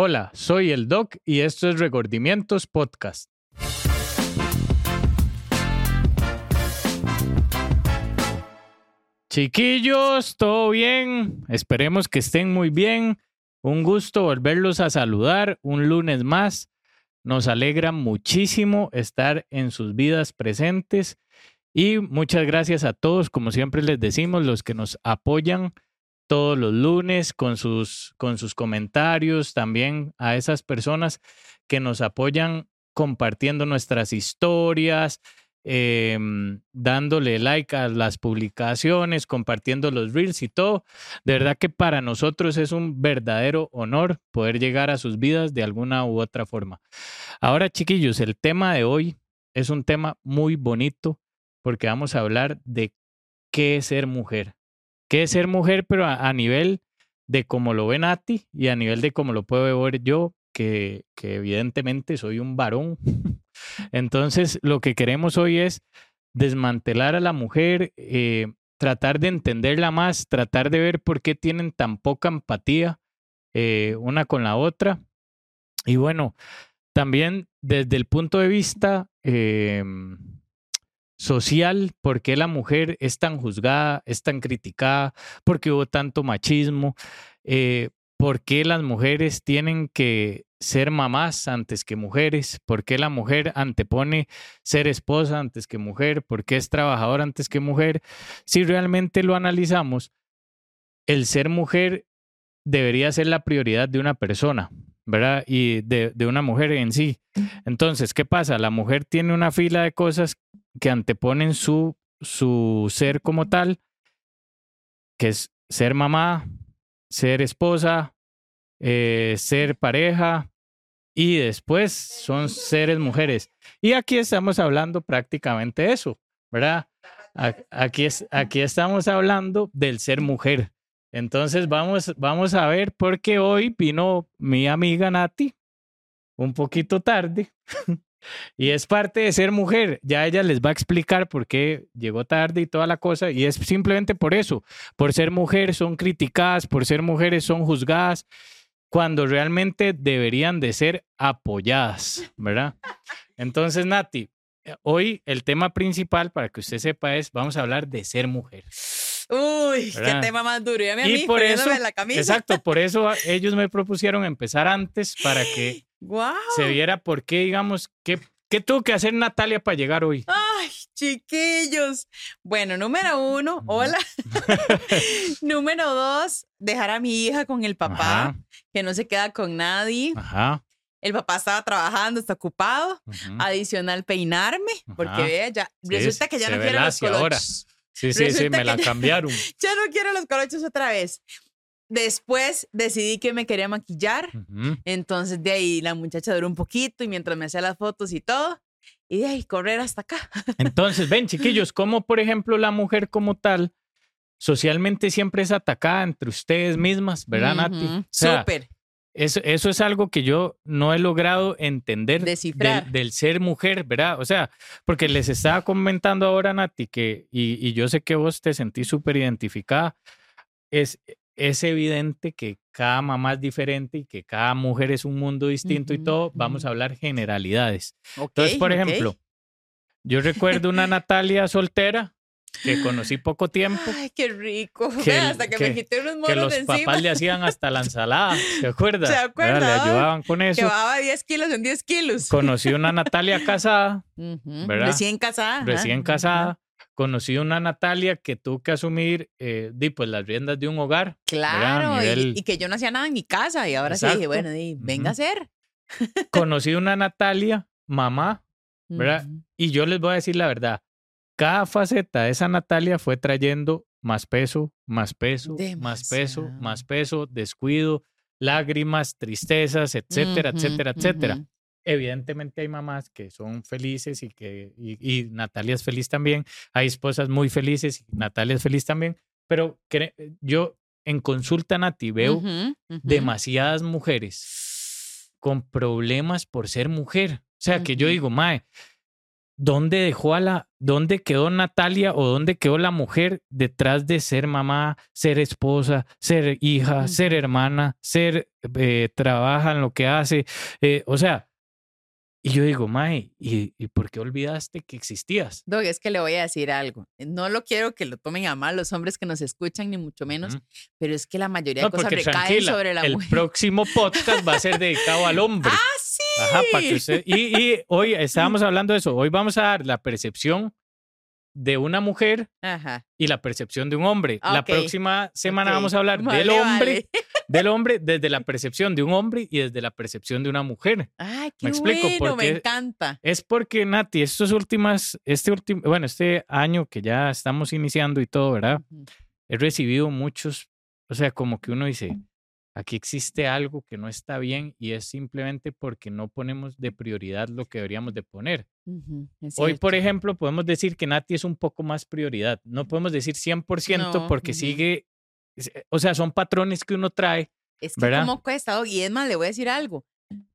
Hola, soy el Doc y esto es Regordimientos Podcast. Chiquillos, ¿todo bien? Esperemos que estén muy bien. Un gusto volverlos a saludar un lunes más. Nos alegra muchísimo estar en sus vidas presentes y muchas gracias a todos, como siempre les decimos, los que nos apoyan todos los lunes con sus, con sus comentarios, también a esas personas que nos apoyan compartiendo nuestras historias, em, dándole like a las publicaciones, compartiendo los reels y todo. De verdad que para nosotros es un verdadero honor poder llegar a sus vidas de alguna u otra forma. Ahora, chiquillos, el tema de hoy es un tema muy bonito porque vamos a hablar de qué es ser mujer qué es ser mujer, pero a, nivel de cómo lo ven a ti y a nivel de cómo lo puedo ver yo, que, que evidentemente soy un varón. Entonces, lo que queremos hoy es desmantelar a la mujer, eh, tratar de entenderla más, tratar de ver por qué tienen tan poca empatía eh, una con la otra. Y bueno, también desde el punto de vista em, social, por qué la mujer es tan juzgada, es tan criticada, por qué hubo tanto machismo, eh, por qué las mujeres tienen que ser mamás antes que mujeres, por qué la mujer antepone ser esposa antes que mujer, por qué es trabajadora antes que mujer. Si realmente lo analizamos, el ser mujer debería ser la prioridad de una persona, ¿verdad? Y de, una mujer en sí. Entonces, ¿qué pasa? La mujer tiene una fila de cosas que anteponen su, su ser como tal, que es ser mamá, ser esposa, eh, ser pareja, y después son seres mujeres. Y aquí estamos hablando prácticamente eso, ¿verdad? Aquí, es, aquí estamos hablando del ser mujer. Entonces vamos, vamos a ver porque hoy vino mi amiga Nati un poquito tarde y es parte de ser mujer. Ya ella les va a explicar por qué llegó tarde y toda la cosa y es simplemente por eso. Por ser mujer son criticadas, por ser mujeres son juzgadas cuando realmente deberían de ser apoyadas, ¿verdad? Entonces, Nati, hoy el tema principal para que usted sepa es vamos a hablar de ser mujer. Uy, qué tema más duro. Ya me y por eso, la camisa. Exacto, por eso ellos me propusieron empezar antes para que se viera por qué, digamos, qué, qué tuvo que hacer Natalia para llegar hoy. Ay, chiquillos. Bueno, número uno, hola. número dos, dejar a mi hija con el papá, que no se queda con nadie. Ajá. El papá estaba trabajando, está ocupado. Adicional, peinarme, porque vea, ya resulta que ya no quiere los colores. Sí, sí, sí, me la cambiaron. ya no quiero los colochos otra vez. Después decidí que me quería maquillar. Entonces de ahí la muchacha duró un poquito y mientras me hacía las fotos y todo. Y de ahí correr hasta acá. Entonces, ven, chiquillos, como por ejemplo la mujer como tal socialmente siempre es atacada entre ustedes mismas, ¿verdad, Nati? Súper. Eso, eso es algo que yo no he logrado entender del, ser mujer, ¿verdad? O sea, porque les estaba comentando ahora, Nati, que, y, yo sé que vos te sentís súper identificada, es, es evidente que cada mamá es diferente y que cada mujer es un mundo distinto y todo. Vamos a hablar generalidades. Entonces, por ejemplo, yo recuerdo una Natalia soltera que conocí poco tiempo. Ay, qué rico. hasta que, me quité unos monos Que los papás le hacían hasta la ensalada, ¿se acuerda? ¿Se acuerda? Le ayudaban con eso. Que bajaba 10 kilos en 10 kilos. Conocí una Natalia casada, ¿verdad? Recién casada. Recién casada. Conocí una Natalia que tuvo que asumir eh, pues, las riendas de un hogar. Claro, y, que yo no hacía nada en mi casa y ahora sí dije, bueno, venga a ser. Conocí una Natalia, mamá, ¿verdad? Y yo les voy a decir la verdad, cada faceta de esa Natalia fue trayendo más peso, más peso, más peso, más peso, descuido, lágrimas, tristezas, etcétera, etcétera, etcétera. Evidentemente hay mamás que son felices y que y, Natalia es feliz también. Hay esposas muy felices y Natalia es feliz también. Pero yo en consulta Nati veo demasiadas mujeres con problemas por ser mujer. O sea, que yo digo, mae, ¿dónde dejó a la, dónde quedó Natalia o dónde quedó la mujer detrás de ser mamá, ser esposa, ser hija, ser hermana, ser, eh, trabaja en lo que hace? Eh, o sea, y yo digo, Mae, ¿y, ¿y, por qué olvidaste que existías? Dog, es que le voy a decir algo. No lo quiero que lo tomen a mal los hombres que nos escuchan, ni mucho menos, pero es que la mayoría de cosas recaen sobre la mujer. El próximo podcast va a ser dedicado al hombre. ¡Ah, sí! Ajá, para que usted. Y, y hoy estábamos hablando de eso. Hoy vamos a dar la percepción de una mujer y la percepción de un hombre. La próxima semana vamos a hablar del hombre, del hombre desde la percepción de un hombre y desde la percepción de una mujer. Ay, qué me explico bueno, me encanta. Es porque Nati, estos últimas, este último, bueno, este año que ya estamos iniciando y todo, ¿verdad? He recibido muchos, o sea, como que uno dice, Aquí existe algo que no está bien y es simplemente porque no ponemos de prioridad lo que deberíamos de poner. Hoy, por ejemplo, podemos decir que Nati es un poco más prioridad. No podemos decir 100% porque sigue, eh, o sea, son patrones que uno trae. Es que como cuesta, y es más, le voy a decir algo.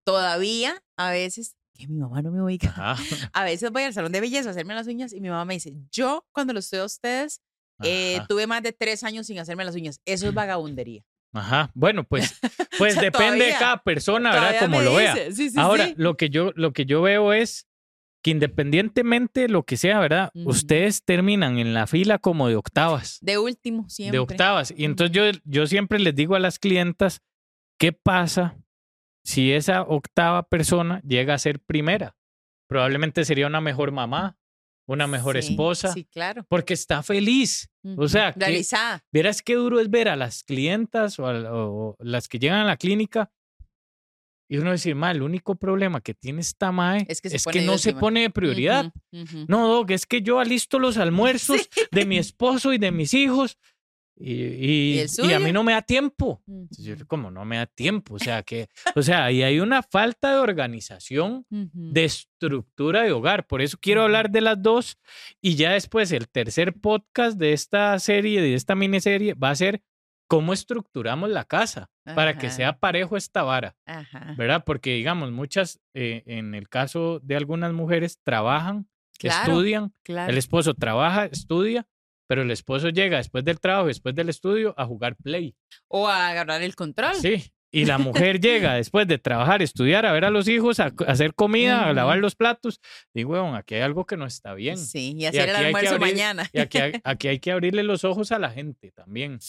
Todavía a veces, que mi mamá no me oiga, a veces voy al salón de belleza a hacerme las uñas y mi mamá me dice, yo cuando los estoy a ustedes, eh, tuve más de tres años sin hacerme las uñas. Eso es vagabundería. Ajá, bueno, pues, pues depende de cada persona, ¿verdad? Como lo vea. Ahora, Lo, que yo, lo que yo veo es que independientemente de lo que sea, ¿verdad? Ustedes terminan en la fila como de octavas. De último, siempre. De octavas. Y entonces yo, yo siempre les digo a las clientas, ¿qué pasa si esa octava persona llega a ser primera? Probablemente sería una mejor mamá, una mejor esposa. Sí, claro. Porque está feliz. O sea, realizada. verás qué duro es ver a las clientas o, las que llegan a la clínica y uno decir, mal, el único problema que tiene esta mae es que, no se pone de prioridad. No, Doc, es que yo alisto los almuerzos de mi esposo y de mis hijos y, y, a mí no me da tiempo. como no me da tiempo? O sea, que, o sea, y hay una falta de organización, de estructura de hogar. Por eso quiero hablar de las dos. Y ya después, el tercer podcast de esta serie, de esta miniserie, va a ser cómo estructuramos la casa para que sea parejo esta vara. ¿Verdad? Porque, digamos, muchas, eh, en el caso de algunas mujeres, trabajan, estudian, el esposo trabaja, estudia pero el esposo llega después del trabajo, después del estudio, a jugar play. O a agarrar el control. Sí. Y la mujer llega después de trabajar, estudiar, a ver a los hijos, a, hacer comida, a lavar los platos. Digo, bueno, aquí hay algo que no está bien. Sí, y hacer el almuerzo mañana. Y aquí hay, aquí hay que abrirle los ojos a la gente también.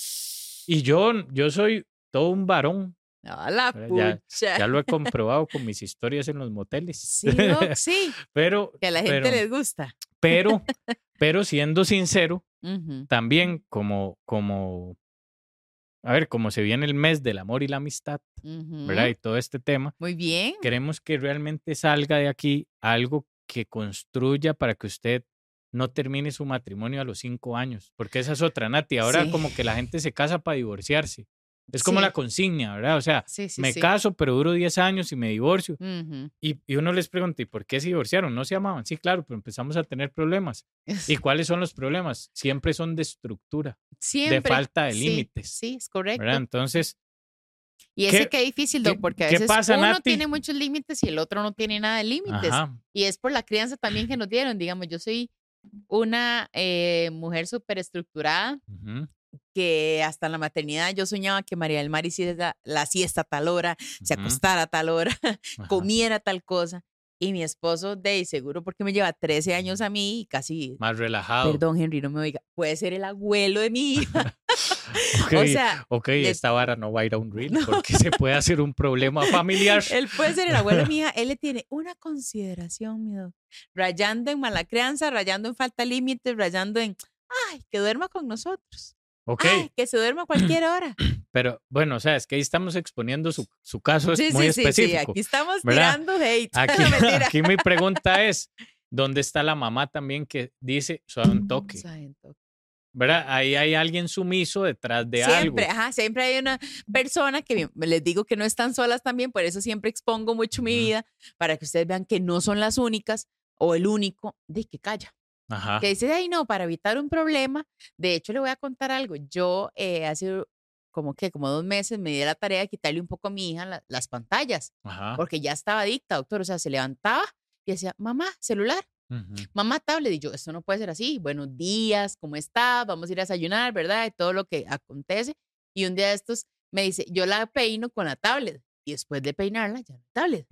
Y yo, yo soy todo un varón. la ya, ya, lo he comprobado con mis historias en los moteles. Sí, sí. pero, que a la gente les gusta. Pero, pero siendo sincero, también como, como, a ver, como se viene el mes del amor y la amistad, ¿verdad? Y todo este tema. Muy bien. Queremos que realmente salga de aquí algo que construya para que usted no termine su matrimonio a los cinco años, porque esa es otra, Nati. Ahora como que la gente se casa para divorciarse. Es como la consigna, ¿verdad? O sea, me caso, pero duro 10 años y me divorcio. y, y, uno les pregunta, ¿y por qué se divorciaron? ¿No se amaban? Sí, claro, pero empezamos a tener problemas. ¿Y cuáles son los problemas? Siempre son de estructura, de falta de límites. Sí, es correcto. ¿verdad? Entonces... Y ese que difícil, ¿no? porque a veces uno tiene muchos límites y el otro no tiene nada de límites. Y es por la crianza también que nos dieron. Digamos, yo soy una eh, mujer súper estructurada que hasta en la maternidad yo soñaba que María del Mar hiciera la siesta a tal hora, se acostara a tal hora, comiera tal cosa. Y mi esposo, de seguro porque me lleva 13 años a mí y casi... Más relajado. Perdón, Henry, no me oiga. Puede ser el abuelo de mi hija. o sea... Ok, esta vara no va a ir a un reel porque se puede hacer un problema familiar. Él puede ser el abuelo de mi hija. Él le tiene una consideración, mi Rayando en mala crianza, rayando en falta límites, rayando en... Ay, que duerma con nosotros. Ok. que se duerma a cualquier hora. Pero bueno, o sea, es que ahí estamos exponiendo su, su caso es muy sí, específico. Sí, aquí estamos tirando hate. Aquí, aquí, mi pregunta es, ¿dónde está la mamá también que dice suave un toque? ¿Verdad? Ahí hay alguien sumiso detrás de algo. Siempre, ajá, siempre hay una persona que les digo que no están solas también, por eso siempre expongo mucho mi vida, para que ustedes vean que no son las únicas o el único de que calla. Que dice, ay, no, para evitar un problema. De hecho, le voy a contar algo. Yo eh, hace como que, como dos meses me di la tarea de quitarle un poco a mi hija las pantallas, porque ya estaba adicta, doctor. O sea, se levantaba y decía, mamá, celular, Mamá tablet, y yo, esto no puede ser así. Buenos días, ¿cómo estás? Vamos a ir a desayunar, ¿verdad? Y todo lo que acontece. Y un día de estos me dice, yo la peino con la tablet. Y después de peinarla, ya no tablet.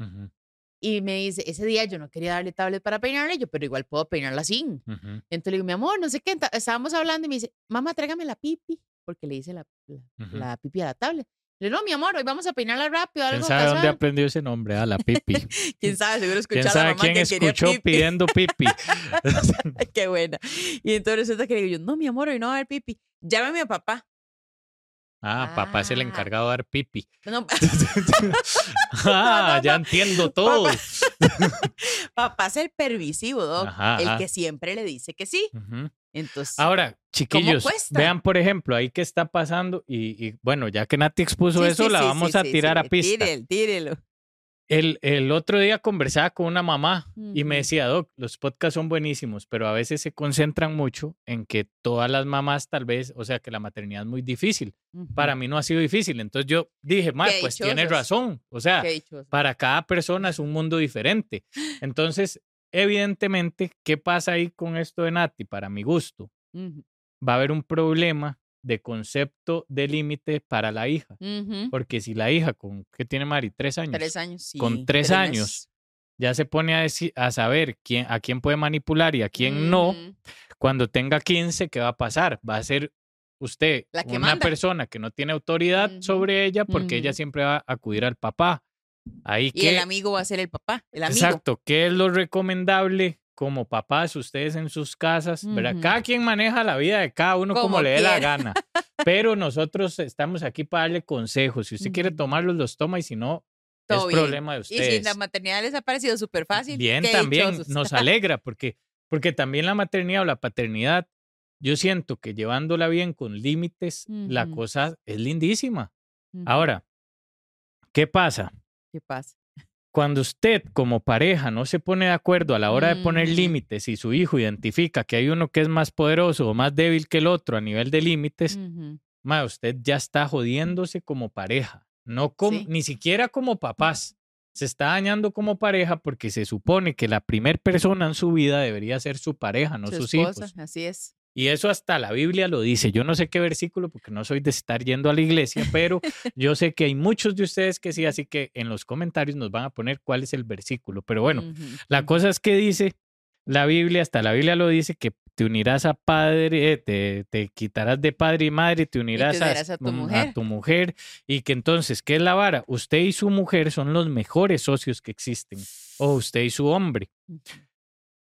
Y me dice, ese día yo no quería darle tablet para peinarle, yo, pero igual puedo peinarla sin. Entonces le digo, mi amor, no sé qué. Estábamos hablando y me dice, mamá, tráigame la pipi, porque le dice la, la, pipi a la tablet. Le digo, no, mi amor, hoy vamos a peinarla rápido. Algo ¿Quién sabe dónde aprendió ese nombre? A ah, la pipi. ¿Quién sabe? Seguro escuchó ¿Quién sabe a la mamá quién que escuchó pipi. pidiendo pipi? qué buena. Y entonces resulta que le digo yo, no, mi amor, hoy no va a haber pipi. Llámame a papá. Ah, papá es el ah. encargado de dar pipi. No, ah, ya entiendo todo. Papá, es el permisivo, Doc. el que siempre le dice que sí. Entonces, ahora, chiquillos, vean por ejemplo ahí qué está pasando y, bueno, ya que Nati expuso eso, la vamos a tirar a pista. Tírelo, tírelo. El, el, otro día conversaba con una mamá y me decía, Doc, los podcasts son buenísimos, pero a veces se concentran mucho en que todas las mamás tal vez, o sea, que la maternidad es muy difícil. Para mí no ha sido difícil. Entonces yo dije, ma, pues tienes razón. O sea, para cada persona es un mundo diferente. Entonces, evidentemente, ¿qué pasa ahí con esto de Nati? Para mi gusto, va a haber un problema de concepto de límite para la hija. Porque si la hija, con ¿qué tiene Mari? Tres años. Tres años, sí. Con tres, años ya se pone a, decir, a saber quién, a quién puede manipular y a quién no. Cuando tenga 15, ¿qué va a pasar? Va a ser usted una persona que no tiene autoridad sobre ella porque ella siempre va a acudir al papá. Ahí y el amigo va a ser el papá, el amigo. Exacto. ¿Qué es lo recomendable como papás, ustedes en sus casas, ¿verdad? Cada quien maneja la vida de cada uno como, le dé la gana. Pero nosotros estamos aquí para darle consejos. Si usted quiere tomarlos, los toma y si no, es problema de ustedes. Y si la maternidad les ha parecido súper fácil. Bien, también nos alegra porque, porque también la maternidad o la paternidad, yo siento que llevándola bien con límites, la cosa es lindísima. Ahora, ¿qué pasa? ¿Qué pasa? Cuando usted como pareja no se pone de acuerdo a la hora de poner límites y su hijo identifica que hay uno que es más poderoso o más débil que el otro a nivel de límites, usted ya está jodiéndose como pareja, no ni siquiera como papás. Se está dañando como pareja porque se supone que la primer persona en su vida debería ser su pareja, no sus hijos. Así es. Y eso hasta la Biblia lo dice. Yo no sé qué versículo porque no soy de estar yendo a la iglesia, pero yo sé que hay muchos de ustedes que sí, así que en los comentarios nos van a poner cuál es el versículo. Pero bueno, la cosa es que dice la Biblia, hasta la Biblia lo dice, que te unirás a padre, te, te quitarás de padre y madre, te unirás, a, tu mujer. a tu mujer. Y que entonces, ¿qué es la vara? Usted y su mujer son los mejores socios que existen. O usted y su hombre.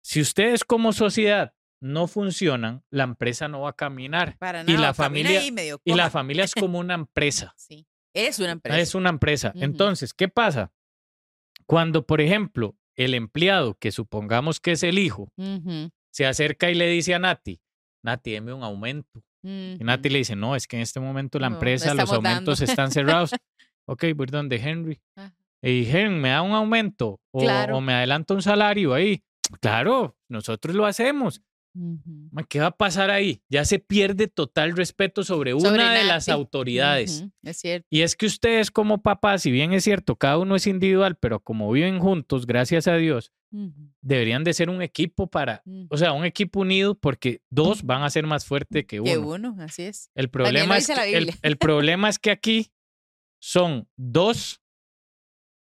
Si ustedes como sociedad no funcionan, la empresa no va a caminar. Para nada, y la familia y la familia es como una empresa. sí, es una empresa. Es una empresa. Entonces, ¿qué pasa? Cuando, por ejemplo, el empleado, que supongamos que es el hijo, se acerca y le dice a Nati, Nati, deme un aumento. Y Nati le dice, no, es que en este momento la empresa, los aumentos están cerrados. ok, voy donde Henry. Y Henry, ¿me da un aumento? O, o me adelanta un salario ahí. Claro, nosotros lo hacemos. ¿Qué va a pasar ahí? Ya se pierde total respeto sobre una de las autoridades. Es cierto. Y es que ustedes como papás, si bien es cierto, cada uno es individual, pero como viven juntos, gracias a Dios, deberían de ser un equipo para, o sea, un equipo unido porque dos van a ser más fuertes que uno. Que uno, así es. El problema, es el problema es que aquí son dos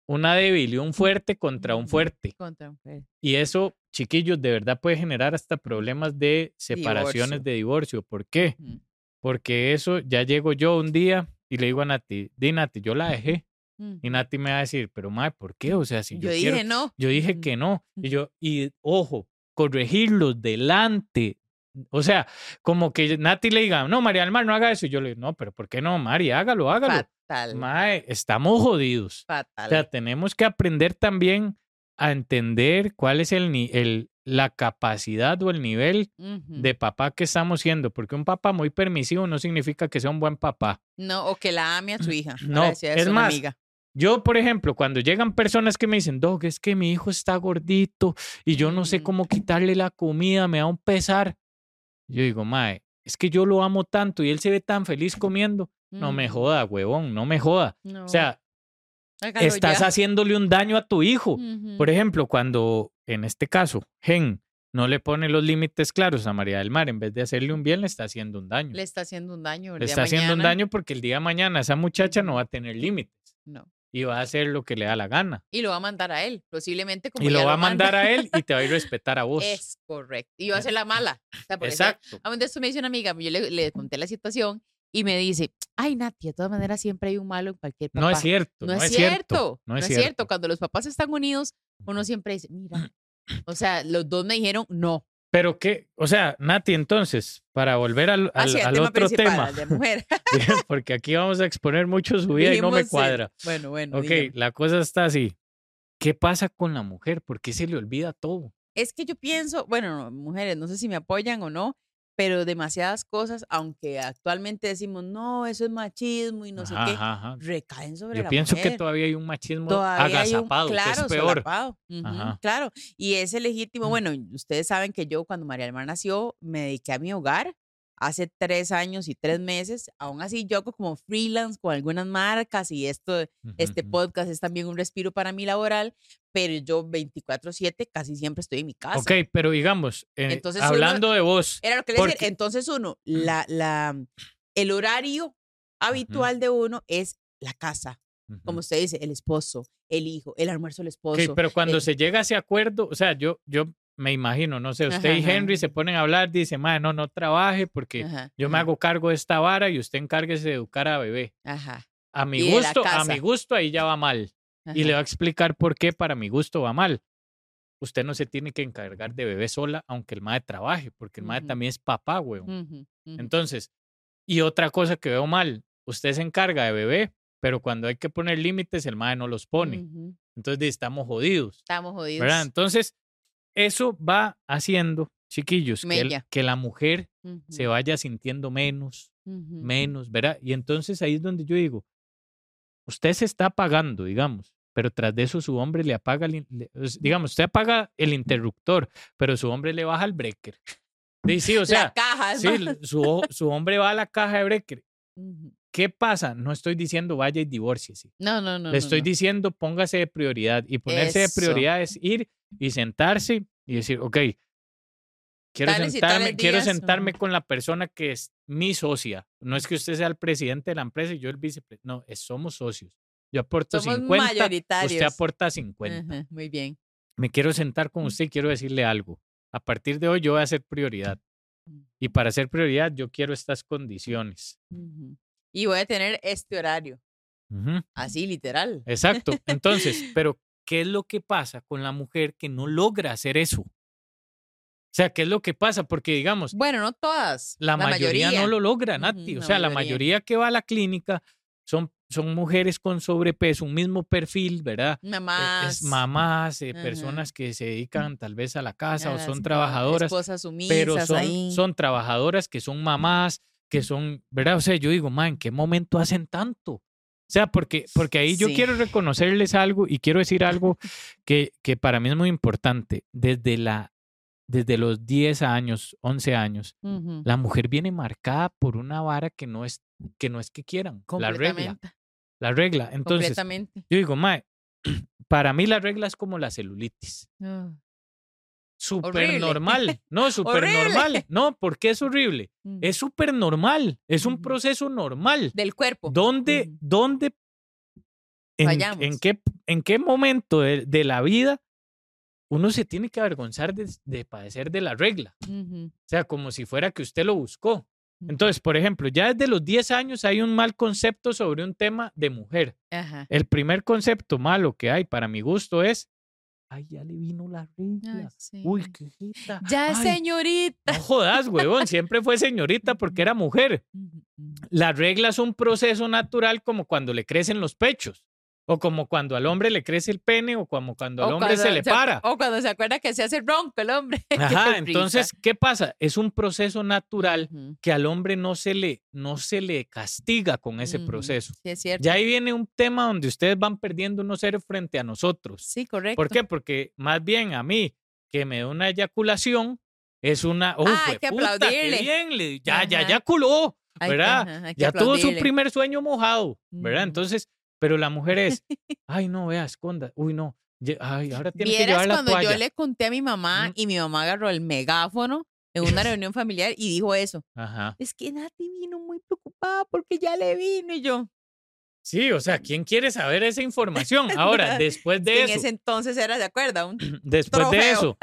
una débil y un fuerte contra un fuerte. Contra un fuerte. Y eso, chiquillos, de verdad puede generar hasta problemas de separaciones de divorcio. ¿Por qué? Porque eso ya llego yo un día y le digo a Nati, di Nati, yo la dejé. Y Nati me va a decir, pero madre, ¿por qué? O sea, si yo, yo dije no. Yo dije que no. Y yo, y ojo, corregirlos delante o sea, como que Nati le diga, no, María del Mar, no haga eso. Y yo le digo, no, pero ¿por qué no, Mari? Hágalo, hágalo. Fatal. Mae, estamos jodidos. Fatal. O sea, tenemos que aprender también a entender cuál es el, el la capacidad o el nivel de papá que estamos siendo, porque un papá muy permisivo no significa que sea un buen papá. No, o que la ame a su hija. No, es más, amiga. Yo, por ejemplo, cuando llegan personas que me dicen, Dog, es que mi hijo está gordito y yo no sé cómo quitarle la comida, me da un pesar. Yo digo, mae, es que yo lo amo tanto y él se ve tan feliz comiendo. No me joda, huevón, no me joda. O sea, estás haciéndole un daño a tu hijo. Por ejemplo, cuando, en este caso, Gen no le pone los límites claros a María del Mar, en vez de hacerle un bien, le está haciendo un daño. Le está haciendo un daño. le está haciendo un daño porque el día de mañana esa muchacha no va a tener límites. No. Y va a hacer lo que le da la gana. Y lo va a mandar a él, posiblemente como Y lo va a mandar a él y te va a ir a respetar a vos. Es correcto. Y va a ser la mala. Exacto. A esto me dice una amiga, yo le, le conté la situación y me dice, ay Nati, de todas maneras siempre hay un malo en cualquier papá. No es cierto. No, es, cierto, No es, cierto. Cuando los papás están unidos, uno siempre dice, mira, o sea, los dos me dijeron no. Pero qué, o sea, Nati, entonces, para volver al, al, tema otro tema, de mujer. porque aquí vamos a exponer mucho su vida y no me cuadra. Bueno, bueno. Ok, la cosa está así. ¿Qué pasa con la mujer? ¿Por qué se le olvida todo? Es que yo pienso, bueno, mujeres, no sé si me apoyan o no, pero demasiadas cosas, aunque actualmente decimos, no, eso es machismo y no sé qué, recaen sobre Yo la pienso que todavía hay un machismo agazapado, que es peor. claro, y ese legítimo. Mm. Bueno, ustedes saben que yo cuando María Alma nació me dediqué a mi hogar hace tres años y tres meses. Aún así, yo como freelance con algunas marcas y esto, este podcast es también un respiro para mi laboral, pero yo 24/7 casi siempre estoy en mi casa. Ok, pero digamos, eh, hablando de vos. Era lo que le decía. Entonces uno, la, la, el horario habitual de uno es la casa. Como usted dice, el esposo, el hijo, el almuerzo del esposo. Okay, pero cuando se llega a ese acuerdo, o sea, yo, yo me imagino, no sé, usted y Henry se ponen a hablar, dice, madre, no, no trabaje porque yo me hago cargo de esta vara y usted encárguese de educar a bebé. Ajá. A mi gusto, a mi gusto ahí ya va mal. Y le va a explicar por qué para mi gusto va mal. Usted no se tiene que encargar de bebé sola, aunque el madre trabaje, porque el madre también es papá, weón. Entonces, y otra cosa que veo mal, usted se encarga de bebé, pero cuando hay que poner límites, el madre no los pone. Entonces, estamos jodidos. Estamos jodidos. ¿verdad? Entonces, eso va haciendo, chiquillos, que, la mujer se vaya sintiendo menos, menos, ¿verdad? Y entonces ahí es donde yo digo, usted se está apagando, digamos, pero tras de eso su hombre le apaga, digamos, usted apaga el interruptor, pero su hombre le baja el breaker. Sí, o sea, la caja, sí, su, su, hombre va a la caja de breaker. ¿Qué pasa? No estoy diciendo vaya y divórciese. No, no, no. Le estoy diciendo póngase de prioridad. Y ponerse de prioridad es ir y sentarse y decir, ok, quiero sentarme, quiero sentarme con la persona que es mi socia. No es que usted sea el presidente de la empresa y yo el vicepresidente. No, es, somos socios. Yo aporto somos 50, usted aporta 50. muy bien. Me quiero sentar con usted y quiero decirle algo. A partir de hoy yo voy a ser prioridad. Y para ser prioridad yo quiero estas condiciones y voy a tener este horario. Así, literal. Exacto. Entonces, pero ¿qué es lo que pasa con la mujer que no logra hacer eso? O sea, ¿qué es lo que pasa? Porque digamos. Bueno, no todas. La, mayoría, no lo logra, Nati. o sea, la mayoría que va a la clínica son, son mujeres con sobrepeso, un mismo perfil, ¿verdad? Mamás. mamás, eh, personas que se dedican tal vez a la casa o son trabajadoras. Esposas sumisas pero son, son trabajadoras que son mamás, que son, ¿verdad? O sea, yo digo, ma, ¿en qué momento hacen tanto? O sea, porque, porque ahí yo quiero reconocerles algo y quiero decir algo que, que para mí es muy importante. Desde, la, desde los 10 años, 11 años, la mujer viene marcada por una vara que no es que, no es que quieran. La regla. La regla. Entonces, yo digo, ma, para mí la regla es como la celulitis. Ah. Súper normal. No, súper normal. No, ¿por qué es horrible? Mm. Es súper normal. Es un proceso normal. Del cuerpo. ¿Dónde, dónde en, en, qué, en qué momento de, la vida uno se tiene que avergonzar de, padecer de la regla? O sea, como si fuera que usted lo buscó. Entonces, por ejemplo, ya desde los 10 años hay un mal concepto sobre un tema de mujer. El primer concepto malo que hay, para mi gusto, es Ay, ya le vino la regla. Uy, qué jeta. Ya es señorita. No jodas, huevón. Siempre fue señorita porque era mujer. La regla es un proceso natural como cuando le crecen los pechos. O como cuando al hombre le crece el pene o como cuando al hombre se le para. O cuando se acuerda que se hace ronco el hombre. Ajá, entonces, ¿qué pasa? Es un proceso natural que al hombre no se le, no se le castiga con ese proceso. Sí, es cierto. Ya ahí viene un tema donde ustedes van perdiendo unos seres frente a nosotros. Sí, correcto. ¿Por qué? Porque más bien a mí, que me da una eyaculación, es una... ¡Oh, ah, hay que puta, qué bien! ya, ya eyaculó, ¿verdad? ya tuvo su primer sueño mojado, ¿verdad? Entonces pero la mujer es, ay, no, vea, esconda. Uy, no, Ay, ahora tiene que llevar la cuando yo le conté a mi mamá y mi mamá agarró el megáfono en una reunión familiar y dijo eso. Ajá. Es que Nati vino muy preocupada porque ya le vino y yo. Sí, o sea, ¿quién quiere saber esa información? Ahora, después de eso. En ese entonces era de acuerdo. Un después de eso.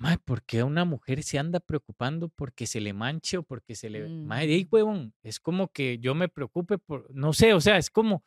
Mae, ¿por qué una mujer se anda preocupando porque se le manche o porque se le. Mm. Mae, huevón, es como que yo me preocupe por. No sé, o sea, es como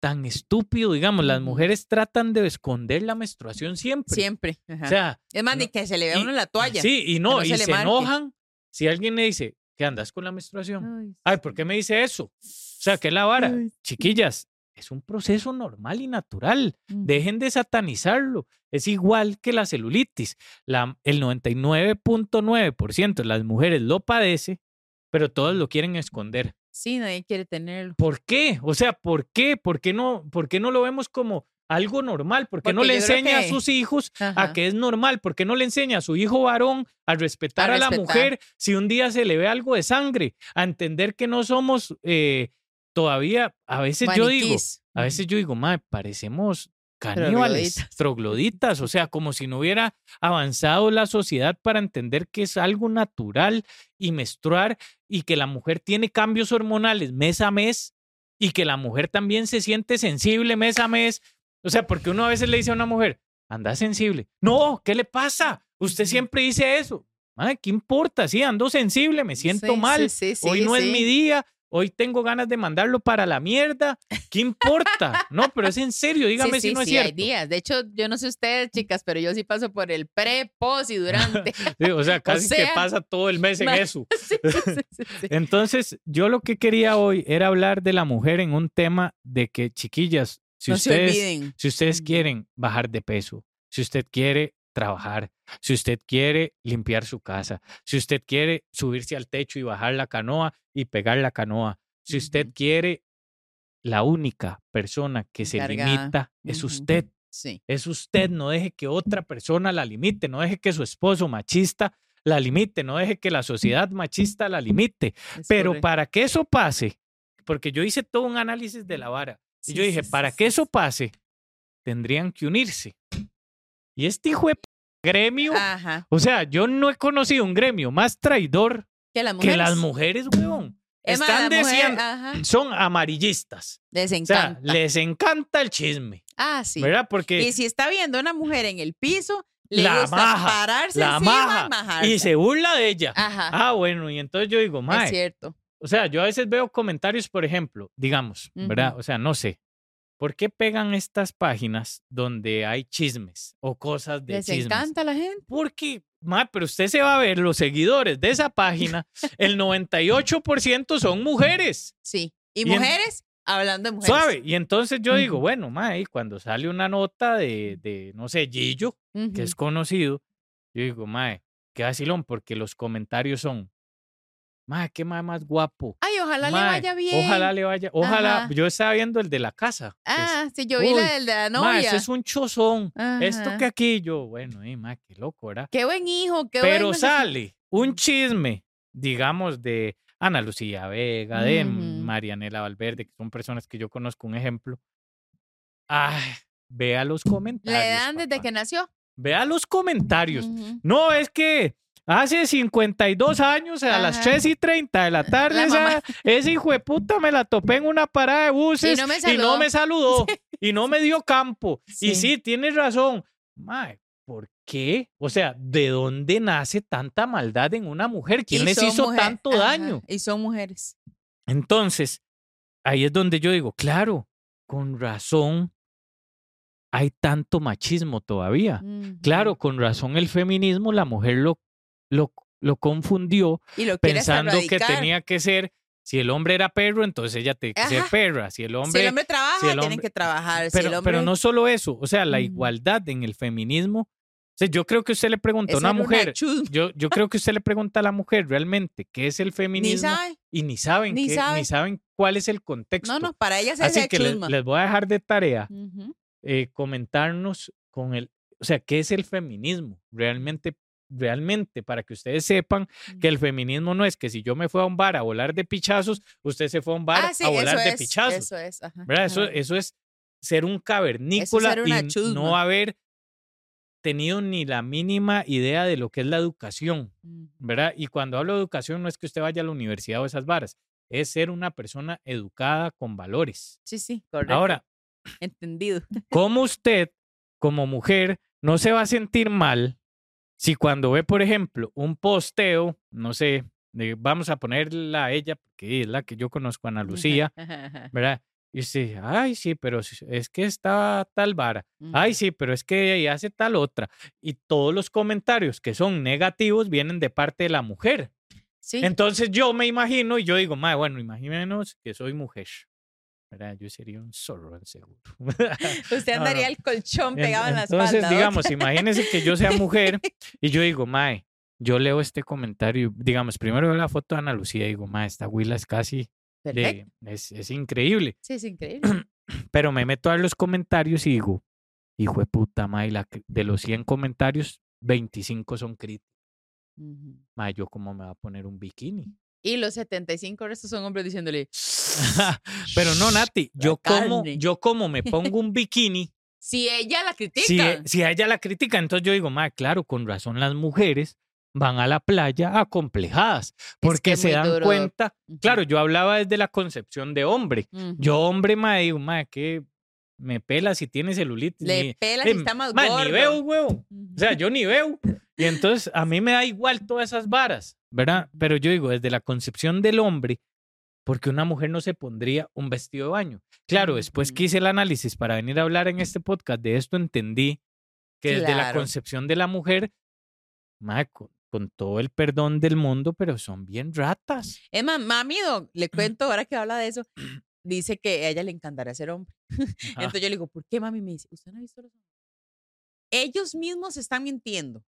tan estúpido, digamos. Las mujeres tratan de esconder la menstruación siempre. Siempre. O sea. Es más, ni que se le vea uno la toalla. Sí, y no, y se, enojan si alguien le dice, ¿qué andas con la menstruación? Ay, ¿por qué me dice eso? O sea, ¿qué es la vara? Chiquillas, es un proceso normal y natural. Dejen de satanizarlo. Es igual que la celulitis. La, el 99.9% de las mujeres lo padece, pero todos lo quieren esconder. Sí, nadie quiere tenerlo. ¿Por qué? O sea, ¿por qué? ¿Por qué no, por qué no lo vemos como algo normal? ¿Por qué no le enseña a sus hijos a que es normal? ¿Por qué no le enseña a su hijo varón a respetar a, la mujer si un día se le ve algo de sangre? A entender que no somos eh, todavía, a veces yo digo, a veces yo digo, madre, parecemos caníbales, trogloditas, o sea, como si no hubiera avanzado la sociedad para entender que es algo natural y menstruar y que la mujer tiene cambios hormonales mes a mes y que la mujer también se siente sensible mes a mes. O sea, porque uno a veces le dice a una mujer, anda sensible. No, ¿qué le pasa? Usted siempre dice eso. Madre, ¿qué importa? Sí, ando sensible, me siento mal. Hoy no es mi día, hoy tengo ganas de mandarlo para la mierda. ¿Qué importa? No, pero es en serio, dígame si no es cierto. Hay días. De hecho, yo no sé ustedes, chicas, pero yo sí paso por el pre, post y durante. o sea, casi que pasa todo el mes en eso. Entonces, yo lo que quería hoy era hablar de la mujer en un tema de que, chiquillas, si ustedes, si ustedes quieren bajar de peso, si usted quiere trabajar, si usted quiere limpiar su casa, si usted quiere subirse al techo y bajar la canoa y pegar la canoa, si usted quiere, la única persona que se limita es usted. Sí. Es usted, no deje que otra persona la limite, no deje que su esposo machista la limite, no deje que la sociedad machista la limite. Pero para que eso pase, porque yo hice todo un análisis de la vara, y yo dije, para que eso pase, tendrían que unirse. Y este hijo de gremio, o sea, yo no he conocido un gremio más traidor que, las mujeres, weón. Están diciendo, son amarillistas. Les encanta. O sea, les encanta el chisme. Ah, sí. ¿Verdad? Porque. Y si está viendo una mujer en el piso, le la gusta pararse la maja, y, se burla de ella. Ajá. Ah, bueno, y entonces yo digo, mae. Es cierto. O sea, yo a veces veo comentarios, por ejemplo, digamos, ¿verdad? O sea, no sé, ¿Por qué pegan estas páginas donde hay chismes o cosas de chismes? Les encanta la gente. Porque, ma, pero usted se va a ver los seguidores de esa página, el 98% son mujeres. Sí. ¿Y, mujeres? hablando de mujeres. Suave. Y entonces yo digo, bueno, ma, y cuando sale una nota de, de no sé, Gillo, que es conocido, yo digo, ma, qué vacilón, porque los comentarios son, Madre, qué madre más guapo. Ay, ojalá le vaya bien. Ojalá le vaya. Ojalá. Yo estaba viendo el de la casa. Ah, sí, yo vi la del de la novia. Madre, eso es un chozón. Esto que aquí yo, bueno, madre, qué loco, ¿verdad? Qué buen hijo, qué Pero sale un chisme, digamos, de Ana Lucía Vega, de Marianela Valverde, que son personas que yo conozco, un ejemplo. Ay, vea los comentarios. ¿Le dan desde que nació? Vea los comentarios. No, es que Hace 52 años, a las 3 y 30 de la tarde, ese hijo de puta me la topé en una parada de buses y no me saludó, y no me, dio campo. Y sí, tienes razón. Mae, ¿por qué? O sea, ¿de dónde nace tanta maldad en una mujer? ¿Quién les hizo tanto daño? Y son mujeres. Entonces, ahí es donde yo digo, claro, con razón hay tanto machismo todavía. Claro, con razón el feminismo, la mujer lo lo, lo confundió pensando que tenía que ser si el hombre era perro, entonces ella tenía que ser perra. Si el hombre, si el hombre trabaja, tienen que trabajar. Pero, pero no solo eso, o sea, la igualdad en el feminismo. O yo creo que usted le pregunta a una mujer, yo, yo creo que usted le pregunta a la mujer realmente qué es el feminismo y ni saben, ni, saben cuál es el contexto. No, no, para ellas es Así que les, voy a dejar de tarea eh, comentarnos con el, o sea, qué es el feminismo realmente realmente para que ustedes sepan que el feminismo no es que si yo me fui a un bar a volar de pichazos, usted se fue a un bar ah, a volar de pichazos. Eso es. Eso, eso es ser un cavernícola y no haber tenido ni la mínima idea de lo que es la educación, ¿verdad? Y cuando hablo de educación no es que usted vaya a la universidad o esas varas, es ser una persona educada con valores. Sí, sí, correcto. Ahora, entendido. ¿Cómo usted, como mujer, no se va a sentir mal si cuando ve, por ejemplo, un posteo, no sé, vamos a ponerla a ella, porque es la que yo conozco, Ana Lucía, ¿verdad? Y dice, ay, sí, pero es que está tal vara. Ay, sí, pero es que ella hace tal otra. Y todos los comentarios que son negativos vienen de parte de la mujer. Sí. Entonces yo me imagino y yo digo, bueno, imagínenos que soy mujer. ¿Verdad? Yo sería un zorro, seguro. Usted andaría el colchón pegado en la espalda. Entonces, digamos, imagínese que yo sea mujer y yo digo, mae, yo leo este comentario, digamos, primero veo la foto de Ana Lucía y digo, mae, esta huila es casi es, increíble. Sí, es increíble. Pero me meto a los comentarios y digo, hijo de puta, madre, de los 100 comentarios, 25 son críticos. Uh yo cómo me va a poner un bikini. Y los 75 restos son hombres diciéndole. Pero no, Nati, yo como, yo como me pongo un bikini. si ella la critica. Si, ella la critica, entonces yo digo, madre, claro, con razón las mujeres van a la playa acomplejadas, porque se dan cuenta, claro, yo hablaba desde la concepción de hombre, yo hombre, me digo, ma, que me pela si tiene celulitis. Le pela si está más gordo. ni veo, huevo. O sea, yo ni veo. Y entonces a mí me da igual todas esas varas, ¿verdad? Pero yo digo, desde la concepción del hombre, porque una mujer no se pondría un vestido de baño. Claro, después que hice el análisis para venir a hablar en este podcast de esto, entendí que desde la concepción de la mujer, Maco, con todo el perdón del mundo, pero son bien ratas. Emma, mami, le cuento ahora que habla de eso, dice que a ella le encantaría ser hombre. Entonces yo le digo, ¿por qué mami me dice? ¿Usted no ha visto los hombres? Ellos mismos están mintiendo.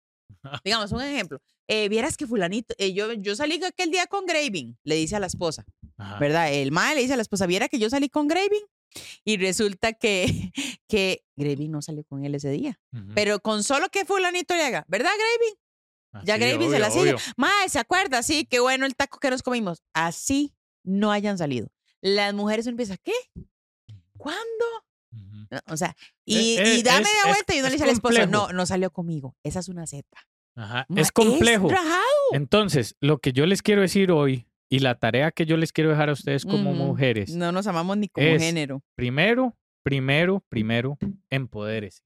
Digamos, un ejemplo. Eh, vieras que fulanito, eh, yo, yo salí aquel día con Graving, le dice a la esposa, ¿verdad? El mae le dice a la esposa, viera que yo salí con Graving. Y resulta que, que Graving no salió con él ese día. Pero con solo que fulanito le haga, ¿verdad, Graving? ya Gravy se la sigue. Mae, ¿se acuerda? Sí, qué bueno el taco que nos comimos. Así no hayan salido. Las mujeres empiezan, ¿qué? ¿Cuándo? O sea, y, e, e, da media vuelta y uno le dice al esposo, no, no salió conmigo. Esa es una Z. Ajá. es complejo. Entonces, lo que yo les quiero decir hoy y la tarea que yo les quiero dejar a ustedes como mujeres. No nos amamos ni como género. Primero, primero, primero, empodérese.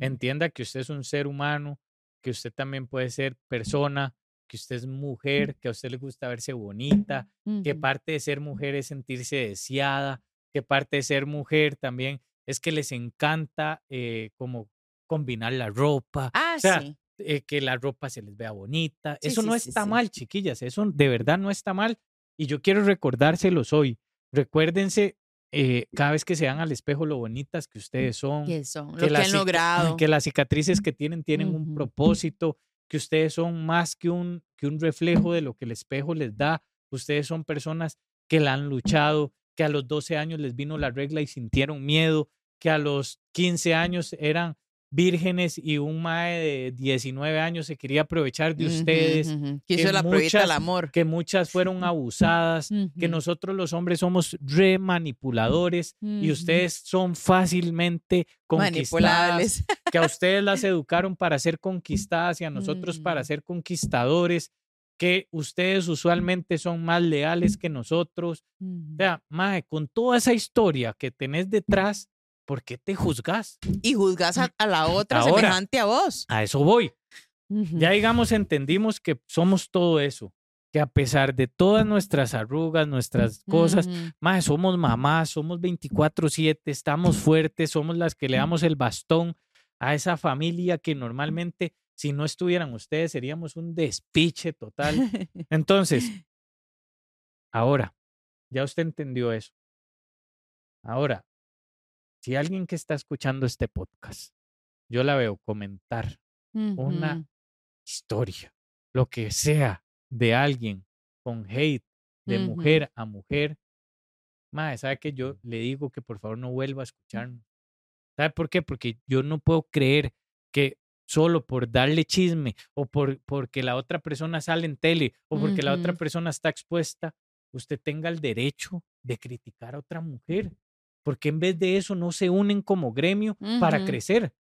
Entienda que usted es un ser humano que usted también puede ser persona, que usted es mujer, que a usted le gusta verse bonita, que parte de ser mujer es sentirse deseada, que parte de ser mujer también es que les encanta eh, como combinar la ropa. Ah, o sea, eh, que la ropa se les vea bonita. eso no está mal, chiquillas, eso de verdad no está mal. Y yo quiero recordárselos hoy. Recuérdense eh, cada vez que se dan al espejo lo bonitas que ustedes son. Que son, que lo que han logrado. Que las cicatrices que tienen tienen un propósito, que ustedes son más que un, que un reflejo de lo que el espejo les da. Ustedes son personas que la han luchado, que a los 12 años les vino la regla y sintieron miedo, que a los 15 años eran vírgenes y un mae de 19 años se quería aprovechar de ustedes. que la muchas, amor. Que muchas fueron abusadas, que nosotros los hombres somos remanipuladores y ustedes son fácilmente conquistadas. Que a ustedes las educaron para ser conquistadas y a nosotros para ser conquistadores. Que ustedes usualmente son más leales que nosotros. O sea, mae, con toda esa historia que tenés detrás, ¿por qué te juzgas? Y juzgas a, la otra semejante a vos. A eso voy. Ya digamos, entendimos que somos todo eso, que a pesar de todas nuestras arrugas, nuestras cosas, más somos mamás, somos 24/7, estamos fuertes, somos las que le damos el bastón a esa familia que normalmente, si no estuvieran ustedes, seríamos un despiche total. Entonces, ahora, ya usted entendió eso. Ahora, si alguien que está escuchando este podcast, yo la veo comentar una historia, lo que sea, de alguien con hate, de mujer a mujer, madre, ¿sabe que yo le digo que por favor no vuelva a escucharnos? ¿Sabe por qué? Porque yo no puedo creer que solo por darle chisme o por porque la otra persona sale en tele o porque la otra persona está expuesta, usted tenga el derecho de criticar a otra mujer. ¿por qué en vez de eso no se unen como gremio para crecer?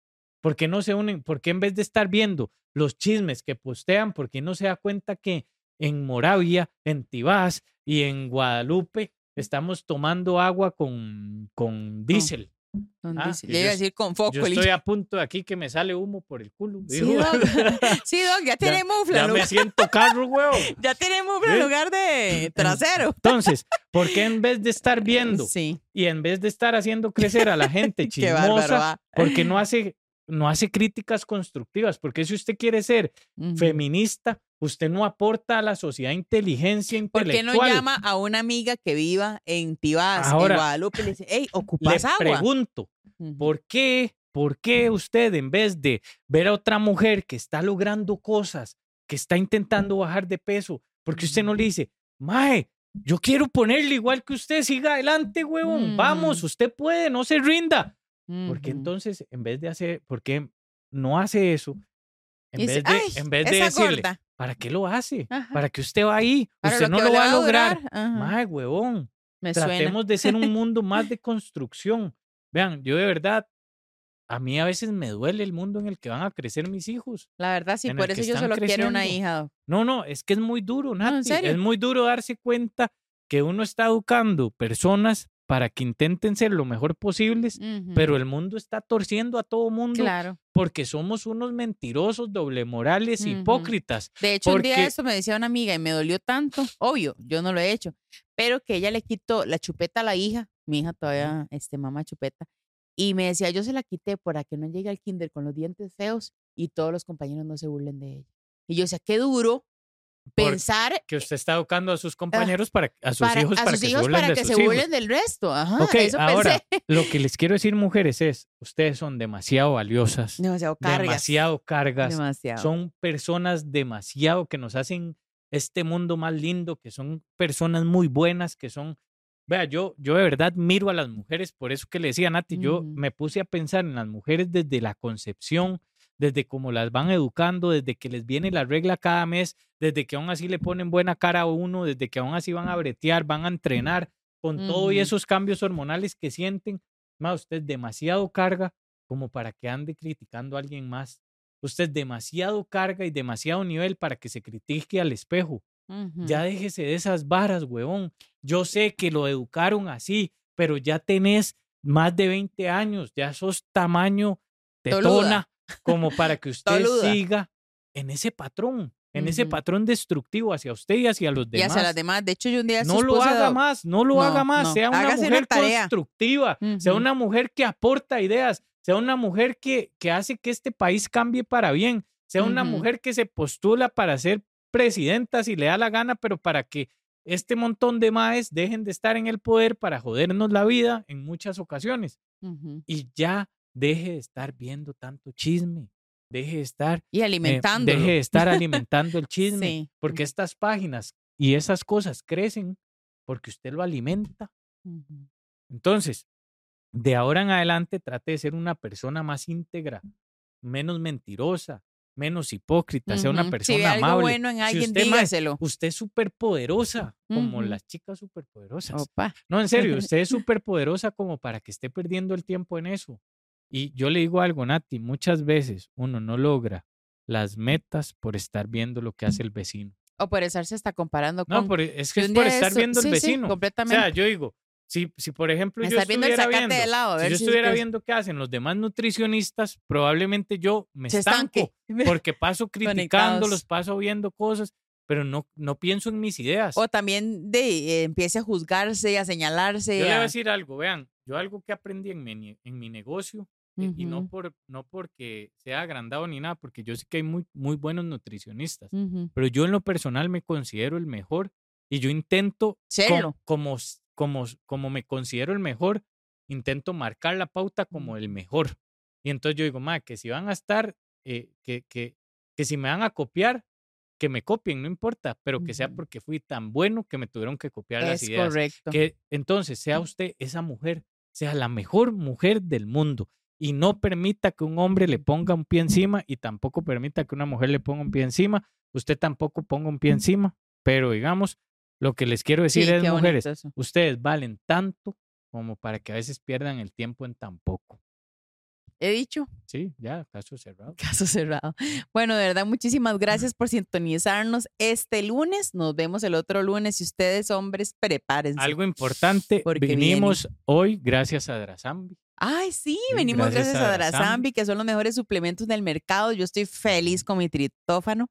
¿Por qué no se unen? ¿Por qué en vez de estar viendo los chismes que postean, por qué no se da cuenta que en Moravia, en Tibás y en Guadalupe estamos tomando agua con, con diésel? Ah, iba a decir con foco. Yo estoy a punto de aquí que me sale humo por el culo. Sí, Doc. sí, Doc, ya tiene mufla. Ya me siento carro, huevo. ya tiene mufla en lugar de trasero. Entonces, ¿por qué en vez de estar viendo sí. y en vez de estar haciendo crecer a la gente chismosa, porque no hace no hace críticas constructivas, porque si usted quiere ser feminista, usted no aporta a la sociedad inteligencia intelectual. ¿Por qué no llama a una amiga que viva en Tibás, en Guadalupe, y le dice, hey, ¿ocupas le pregunto, ¿por qué, ¿por qué usted en vez de ver a otra mujer que está logrando cosas, que está intentando bajar de peso, porque usted no le dice, mae, yo quiero ponerle igual que usted, siga adelante, huevón, vamos, mm. usted puede, no se rinda. Porque entonces, en vez de hacer, ¿por qué no hace eso? En vez de, en vez de decirle, ¿para qué lo hace? ¿Para que usted va ahí? usted no lo va a lograr. Más huevón. Tratemos de ser un mundo más de construcción. Vean, yo de verdad, a mí a veces me duele el mundo en el que van a crecer mis hijos. La verdad, sí, por eso yo solo quiero una hija. No, no, es que es muy duro, Nati. es muy duro darse cuenta que uno está educando personas para que intenten ser lo mejor posibles, pero el mundo está torciendo a todo mundo claro. porque somos unos mentirosos, doble morales, hipócritas. De hecho, un día eso me decía una amiga y me dolió tanto, obvio, yo no lo he hecho, pero que ella le quitó la chupeta a la hija, mi hija todavía, este, mamá chupeta, y me decía, yo se la quité para que no llegue al kinder con los dientes feos y todos los compañeros no se burlen de ella. Y yo decía, qué duro pensar que usted está educando a sus compañeros para a sus hijos para, que, se para que se burlen del resto. Ajá, eso ahora lo que les quiero decir mujeres es ustedes son demasiado valiosas, demasiado cargas, demasiado cargas, son personas demasiado que nos hacen este mundo más lindo, que son personas muy buenas, que son Vea, yo, yo de verdad miro a las mujeres, por eso que le decía a Nati, yo me puse a pensar en las mujeres desde la concepción, desde cómo las van educando, desde que les viene la regla cada mes, desde que aún así le ponen buena cara a uno, desde que aún así van a bretear, van a entrenar, con todo y esos cambios hormonales que sienten. Más, usted demasiado carga como para que ande criticando a alguien más. Usted demasiado carga y demasiado nivel para que se critique al espejo. Ya déjese de esas varas, huevón. Yo sé que lo educaron así, pero ya tenés más de 20 años, ya sos tamaño tetona, como para que usted siga en ese patrón, en ese patrón destructivo hacia usted y hacia los demás. Y hacia las demás. De hecho, yo un día No lo haga más, no lo haga más. Sea una mujer constructiva, sea una mujer que aporta ideas, sea una mujer que, que hace que este país cambie para bien, sea una mujer que se postula para ser presidenta si le da la gana, pero para que este montón de maes dejen de estar en el poder para jodernos la vida en muchas ocasiones. Y ya deje de estar viendo tanto chisme, deje de estar... Y alimentando. deje de estar alimentando el chisme, porque estas páginas y esas cosas crecen porque usted lo alimenta. Entonces, de ahora en adelante trate de ser una persona más íntegra, menos mentirosa, menos hipócrita, sea una persona si ve algo amable. bueno en alguien, usted, dígaselo. usted es súper poderosa, como las chicas súper poderosas. No, en serio, usted es súper poderosa como para que esté perdiendo el tiempo en eso. Y yo le digo algo, Nati, muchas veces uno no logra las metas por estar viendo lo que hace el vecino. O por estarse hasta comparando con... No, es que es por estar viendo el vecino. completamente. O sea, yo digo, si, si por ejemplo yo estuviera viendo, si yo estuviera viendo qué hacen los demás nutricionistas, probablemente yo me estanco porque paso criticando, los paso viendo cosas, pero no, no pienso en mis ideas. O también de eh, empiece a juzgarse, a señalarse. Yo le voy a decir algo, vean, yo algo que aprendí en mi, en mi negocio eh, y no, por, no porque sea agrandado ni nada, porque yo sé que hay muy, muy buenos nutricionistas, pero yo en lo personal me considero el mejor y yo intento, como, como, como me considero el mejor, intento marcar la pauta como el mejor. Y entonces yo digo, ma, que si van a estar, eh, que, que, que si me van a copiar, que me copien, no importa, pero que sea porque fui tan bueno que me tuvieron que copiar las ideas. Correcto. Que entonces sea usted esa mujer, sea la mejor mujer del mundo y no permita que un hombre le ponga un pie encima y tampoco permita que una mujer le ponga un pie encima. Usted tampoco ponga un pie encima, pero digamos, lo que les quiero decir es, mujeres, ustedes valen tanto como para que a veces pierdan el tiempo en tan poco. He dicho. Sí, ya, caso cerrado. Caso cerrado. Bueno, de verdad, muchísimas gracias por sintonizarnos este lunes. Nos vemos el otro lunes. Y ustedes, hombres, prepárense. Algo importante, porque vinimos hoy gracias a Drasambi. Ay, sí, venimos gracias, a Drasambi, que son los mejores suplementos del mercado. Yo estoy feliz con mi tritófano.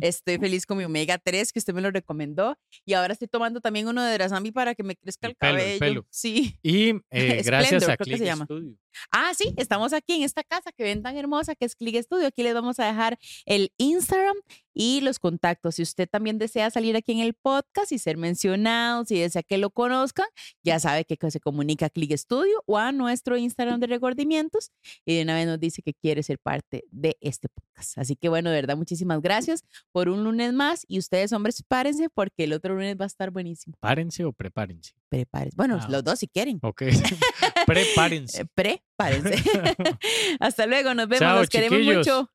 Estoy feliz con mi omega 3, que usted me lo recomendó. Y ahora estoy tomando también uno de Drasambi para que me crezca el, cabello. Sí. Y eh, gracias a Click Studio. Ah, sí, estamos aquí en esta casa que ven tan hermosa que es Click Studio. Aquí les vamos a dejar el Instagram y los contactos. Si usted también desea salir aquí en el podcast y ser mencionado, si desea que lo conozcan, ya sabe que se comunica a Click Studio o a nuestro Instagram de recordimientos y de una vez nos dice que quiere ser parte de este podcast. Así que bueno, de verdad, muchísimas gracias por un lunes más y ustedes, hombres, párense porque el otro lunes va a estar buenísimo. Párense o prepárense. Prepárense. Bueno, ah. los dos si quieren. Ok. Prepárense. Prepárense. Hasta luego, nos vemos, los queremos mucho.